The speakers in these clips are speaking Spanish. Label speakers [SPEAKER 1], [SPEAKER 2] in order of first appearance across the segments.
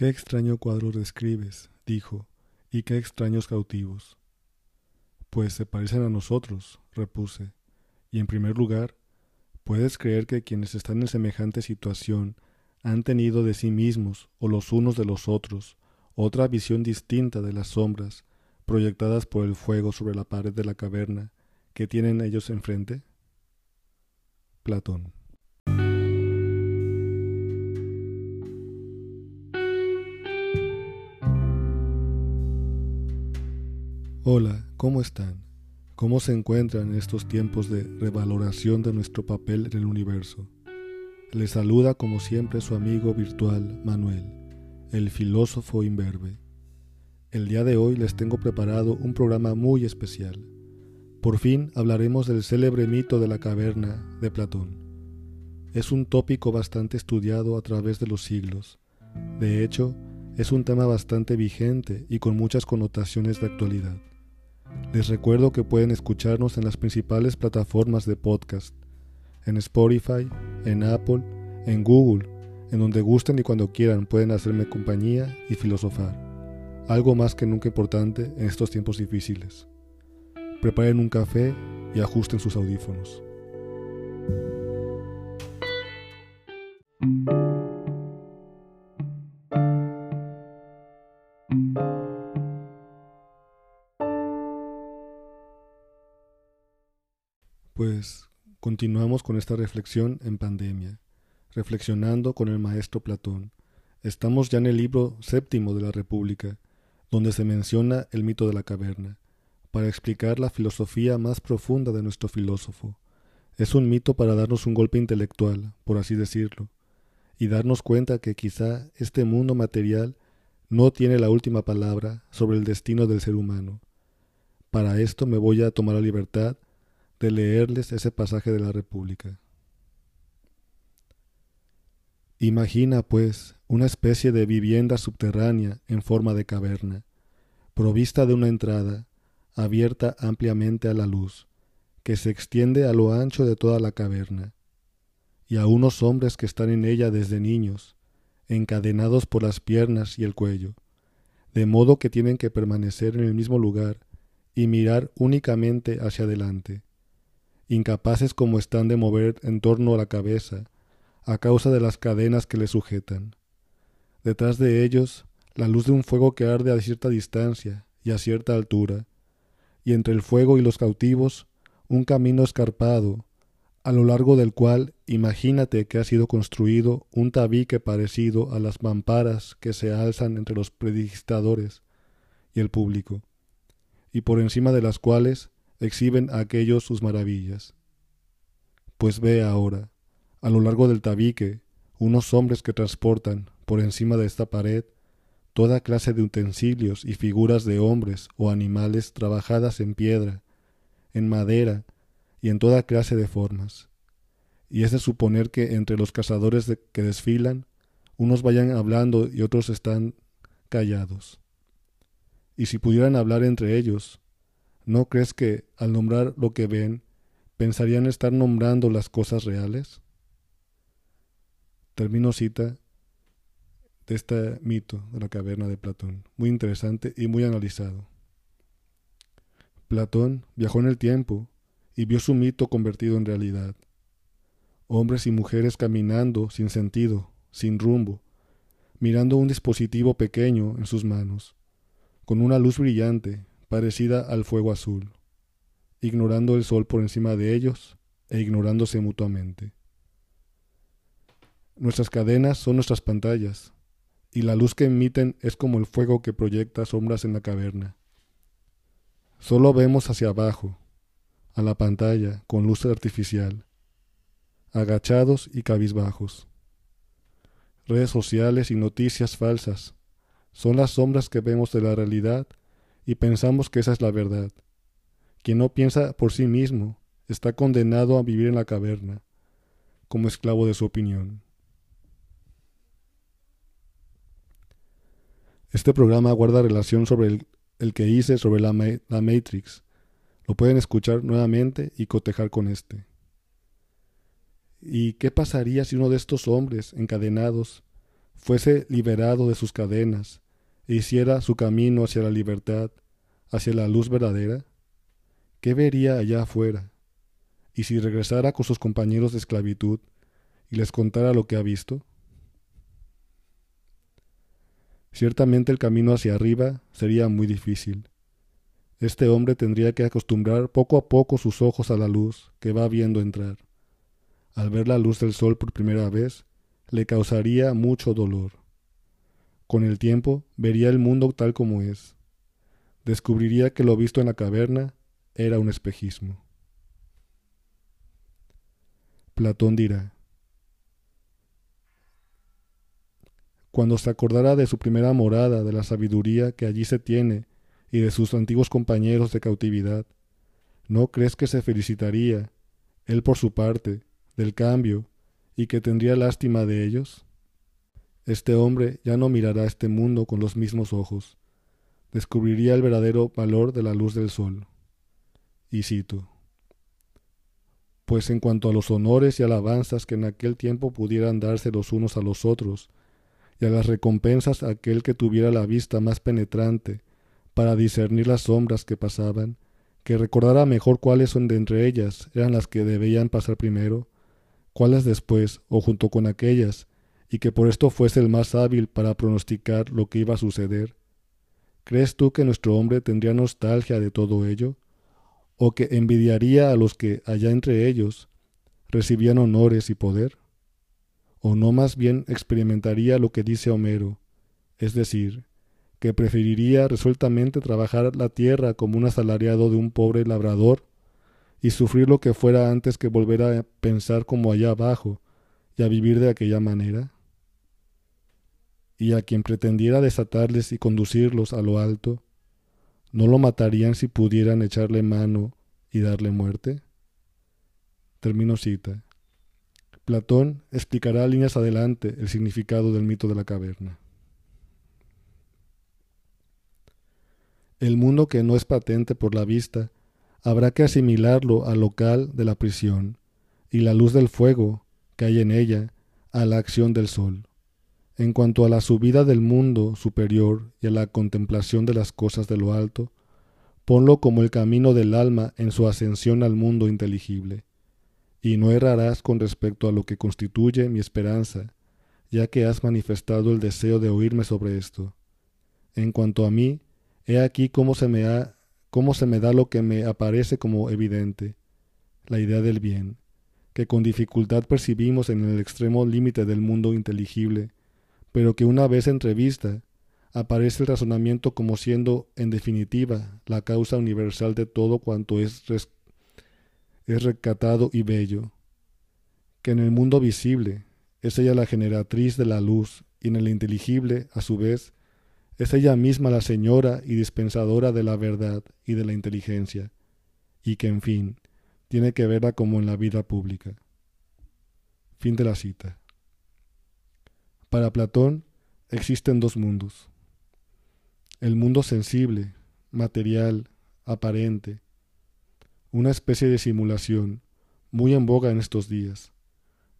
[SPEAKER 1] Qué extraño cuadro describes, dijo, y qué extraños cautivos. Pues se parecen a nosotros, repuse, y en primer lugar, ¿puedes creer que quienes están en semejante situación han tenido de sí mismos o los unos de los otros otra visión distinta de las sombras proyectadas por el fuego sobre la pared de la caverna que tienen ellos enfrente? Platón. Hola, ¿cómo están? ¿Cómo se encuentran en estos tiempos de revaloración de nuestro papel en el universo? Les saluda como siempre su amigo virtual Manuel, el filósofo imberbe. El día de hoy les tengo preparado un programa muy especial. Por fin hablaremos del célebre mito de la caverna de Platón. Es un tópico bastante estudiado a través de los siglos. De hecho, es un tema bastante vigente y con muchas connotaciones de actualidad. Les recuerdo que pueden escucharnos en las principales plataformas de podcast, en Spotify, en Apple, en Google, en donde gusten y cuando quieran pueden hacerme compañía y filosofar, algo más que nunca importante en estos tiempos difíciles. Preparen un café y ajusten sus audífonos. Pues continuamos con esta reflexión en pandemia, reflexionando con el maestro Platón. Estamos ya en el libro séptimo de la República, donde se menciona el mito de la caverna, para explicar la filosofía más profunda de nuestro filósofo. Es un mito para darnos un golpe intelectual, por así decirlo, y darnos cuenta que quizá este mundo material no tiene la última palabra sobre el destino del ser humano. Para esto me voy a tomar la libertad de leerles ese pasaje de la República. Imagina, pues, una especie de vivienda subterránea en forma de caverna, provista de una entrada, abierta ampliamente a la luz, que se extiende a lo ancho de toda la caverna, y a unos hombres que están en ella desde niños, encadenados por las piernas y el cuello, de modo que tienen que permanecer en el mismo lugar y mirar únicamente hacia adelante, incapaces como están de mover en torno a la cabeza, a causa de las cadenas que le sujetan. Detrás de ellos, la luz de un fuego que arde a cierta distancia y a cierta altura, y entre el fuego y los cautivos, un camino escarpado, a lo largo del cual imagínate que ha sido construido un tabique parecido a las mamparas que se alzan entre los predictadores y el público, y por encima de las cuales exhiben a aquellos sus maravillas. Pues ve ahora, a lo largo del tabique, unos hombres que transportan, por encima de esta pared, toda clase de utensilios y figuras de hombres o animales trabajadas en piedra, en madera y en toda clase de formas. Y es de suponer que entre los cazadores que desfilan, unos vayan hablando y otros están callados. Y si pudieran hablar entre ellos, ¿No crees que, al nombrar lo que ven, pensarían estar nombrando las cosas reales? Termino cita de este mito de la caverna de Platón, muy interesante y muy analizado. Platón viajó en el tiempo y vio su mito convertido en realidad. Hombres y mujeres caminando sin sentido, sin rumbo, mirando un dispositivo pequeño en sus manos, con una luz brillante parecida al fuego azul, ignorando el sol por encima de ellos e ignorándose mutuamente. Nuestras cadenas son nuestras pantallas, y la luz que emiten es como el fuego que proyecta sombras en la caverna. Solo vemos hacia abajo, a la pantalla con luz artificial, agachados y cabizbajos. Redes sociales y noticias falsas son las sombras que vemos de la realidad y pensamos que esa es la verdad. Quien no piensa por sí mismo está condenado a vivir en la caverna, como esclavo de su opinión. Este programa guarda relación sobre el, que hice sobre la, la Matrix. Lo pueden escuchar nuevamente y cotejar con este. ¿Y qué pasaría si uno de estos hombres encadenados fuese liberado de sus cadenas e hiciera su camino hacia la libertad, hacia la luz verdadera? ¿Qué vería allá afuera? Y si regresara con sus compañeros de esclavitud y les contara lo que ha visto? Ciertamente el camino hacia arriba sería muy difícil. Este hombre tendría que acostumbrar poco a poco sus ojos a la luz que va viendo entrar. Al ver la luz del sol por primera vez, le causaría mucho dolor. Con el tiempo vería el mundo tal como es. Descubriría que lo visto en la caverna era un espejismo. Platón dirá, cuando se acordara de su primera morada, de la sabiduría que allí se tiene y de sus antiguos compañeros de cautividad, ¿no crees que se felicitaría, él por su parte, del cambio y que tendría lástima de ellos? Este hombre ya no mirará este mundo con los mismos ojos, descubriría el verdadero valor de la luz del sol. Y cito, pues en cuanto a los honores y alabanzas que en aquel tiempo pudieran darse los unos a los otros, y a las recompensas a aquel que tuviera la vista más penetrante para discernir las sombras que pasaban, que recordara mejor cuáles son de entre ellas eran las que debían pasar primero, cuáles después, o junto con aquellas, y que por esto fuese el más hábil para pronosticar lo que iba a suceder. ¿Crees tú que nuestro hombre tendría nostalgia de todo ello? ¿O que envidiaría a los que, allá entre ellos, recibían honores y poder? ¿O no más bien experimentaría lo que dice Homero, es decir, que preferiría resueltamente trabajar la tierra como un asalariado de un pobre labrador y sufrir lo que fuera antes que volver a pensar como allá abajo y a vivir de aquella manera? Y a quien pretendiera desatarles y conducirlos a lo alto, ¿no lo matarían si pudieran echarle mano y darle muerte? Termino cita. Platón explicará líneas adelante el significado del mito de la caverna. El mundo que no es patente por la vista, habrá que asimilarlo al local de la prisión, y la luz del fuego que hay en ella a la acción del sol. En cuanto a la subida del mundo superior y a la contemplación de las cosas de lo alto, ponlo como el camino del alma en su ascensión al mundo inteligible, y no errarás con respecto a lo que constituye mi esperanza, ya que has manifestado el deseo de oírme sobre esto. En cuanto a mí, He aquí cómo se me ha, cómo se me da lo que me aparece como evidente, la idea del bien, que con dificultad percibimos en el extremo límite del mundo inteligible, pero que una vez entrevista, aparece el razonamiento como siendo, en definitiva, la causa universal de todo cuanto es, es recatado y bello, que en el mundo visible es ella la generatriz de la luz y en el inteligible, a su vez, es ella misma la señora y dispensadora de la verdad y de la inteligencia, y que, en fin, tiene que verla como en la vida pública. Fin de la cita. Para Platón existen dos mundos. El mundo sensible, material, aparente, una especie de simulación, muy en boga en estos días.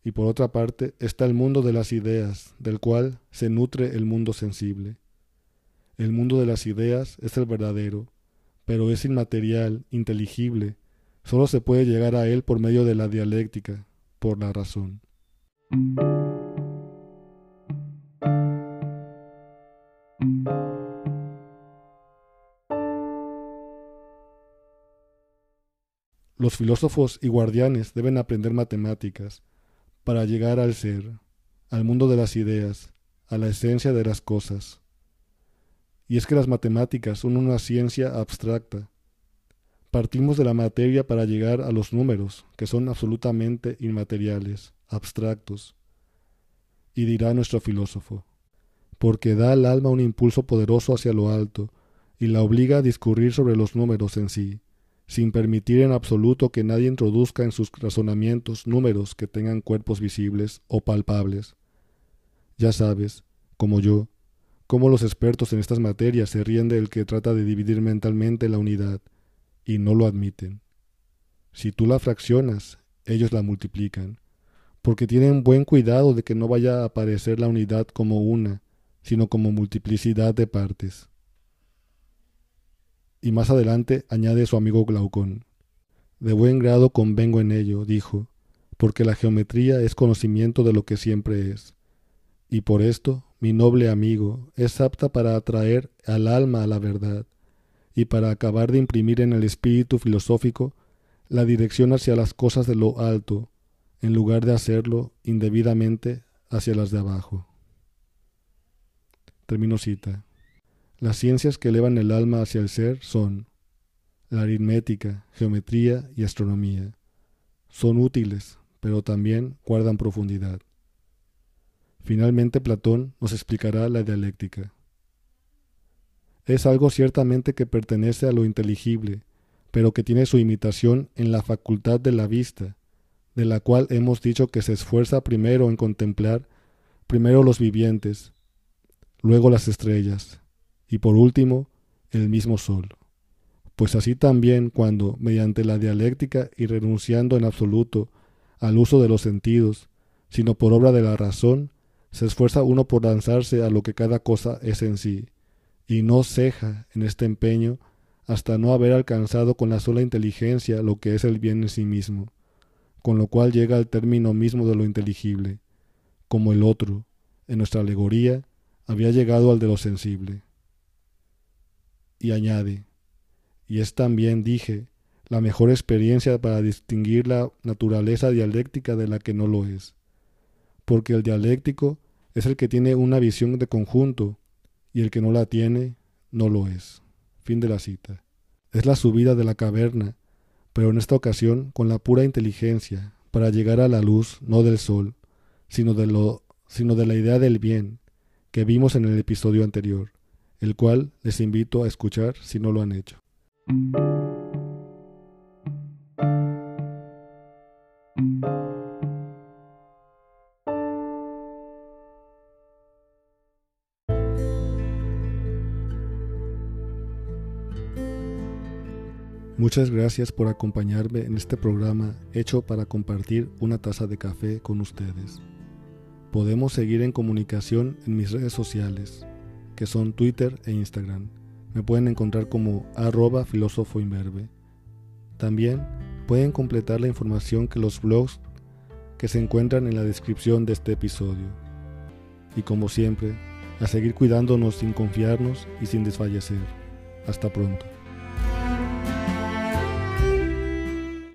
[SPEAKER 1] Y por otra parte está el mundo de las ideas, del cual se nutre el mundo sensible. El mundo de las ideas es el verdadero, pero es inmaterial, inteligible. Solo se puede llegar a él por medio de la dialéctica, por la razón. Los filósofos y guardianes deben aprender matemáticas para llegar al ser, al mundo de las ideas, a la esencia de las cosas. Y es que las matemáticas son una ciencia abstracta. Partimos de la materia para llegar a los números, que son absolutamente inmateriales, abstractos. Y dirá nuestro filósofo, porque da al alma un impulso poderoso hacia lo alto, y la obliga a discurrir sobre los números en sí, sin permitir en absoluto que nadie introduzca en sus razonamientos números que tengan cuerpos visibles o palpables. Ya sabes, como yo, cómo los expertos en estas materias se ríen del que trata de dividir mentalmente la unidad, y no lo admiten. Si tú la fraccionas, ellos la multiplican, porque tienen buen cuidado de que no vaya a aparecer la unidad como una, sino como multiplicidad de partes. Y más adelante añade su amigo Glaucón. De buen grado convengo en ello, dijo, porque la geometría es conocimiento de lo que siempre es. Y por esto, mi noble amigo, es apta para atraer al alma a la verdad, y para acabar de imprimir en el espíritu filosófico la dirección hacia las cosas de lo alto, en lugar de hacerlo indebidamente hacia las de abajo. Termino cita. Las ciencias que elevan el alma hacia el ser son la aritmética, geometría y astronomía. Son útiles, pero también guardan profundidad. Finalmente Platón nos explicará la dialéctica. Es algo ciertamente que pertenece a lo inteligible, pero que tiene su imitación en la facultad de la vista, de la cual hemos dicho que se esfuerza primero en contemplar primero los vivientes, luego las estrellas, y por último el mismo sol. Pues así también cuando, mediante la dialéctica y renunciando en absoluto al uso de los sentidos, sino por obra de la razón, se esfuerza uno por lanzarse a lo que cada cosa es en sí, y no ceja en este empeño hasta no haber alcanzado con la sola inteligencia lo que es el bien en sí mismo, con lo cual llega al término mismo de lo inteligible, como el otro, en nuestra alegoría, había llegado al de lo sensible. Y añade, y es también, dije, la mejor experiencia para distinguir la naturaleza dialéctica de la que no lo es, porque el dialéctico es el que tiene una visión de conjunto, y el que no la tiene, no lo es. Fin de la cita. Es la subida de la caverna, pero en esta ocasión con la pura inteligencia, para llegar a la luz no del sol, sino de, lo, sino de la idea del bien, que vimos en el episodio anterior, el cual les invito a escuchar si no lo han hecho. Muchas gracias por acompañarme en este programa hecho para compartir una taza de café con ustedes. Podemos seguir en comunicación en mis redes sociales, que son Twitter e Instagram. Me pueden encontrar como arroba filósofo También pueden completar la información que los blogs que se encuentran en la descripción de este episodio. Y como siempre, a seguir cuidándonos sin confiarnos y sin desfallecer. Hasta pronto.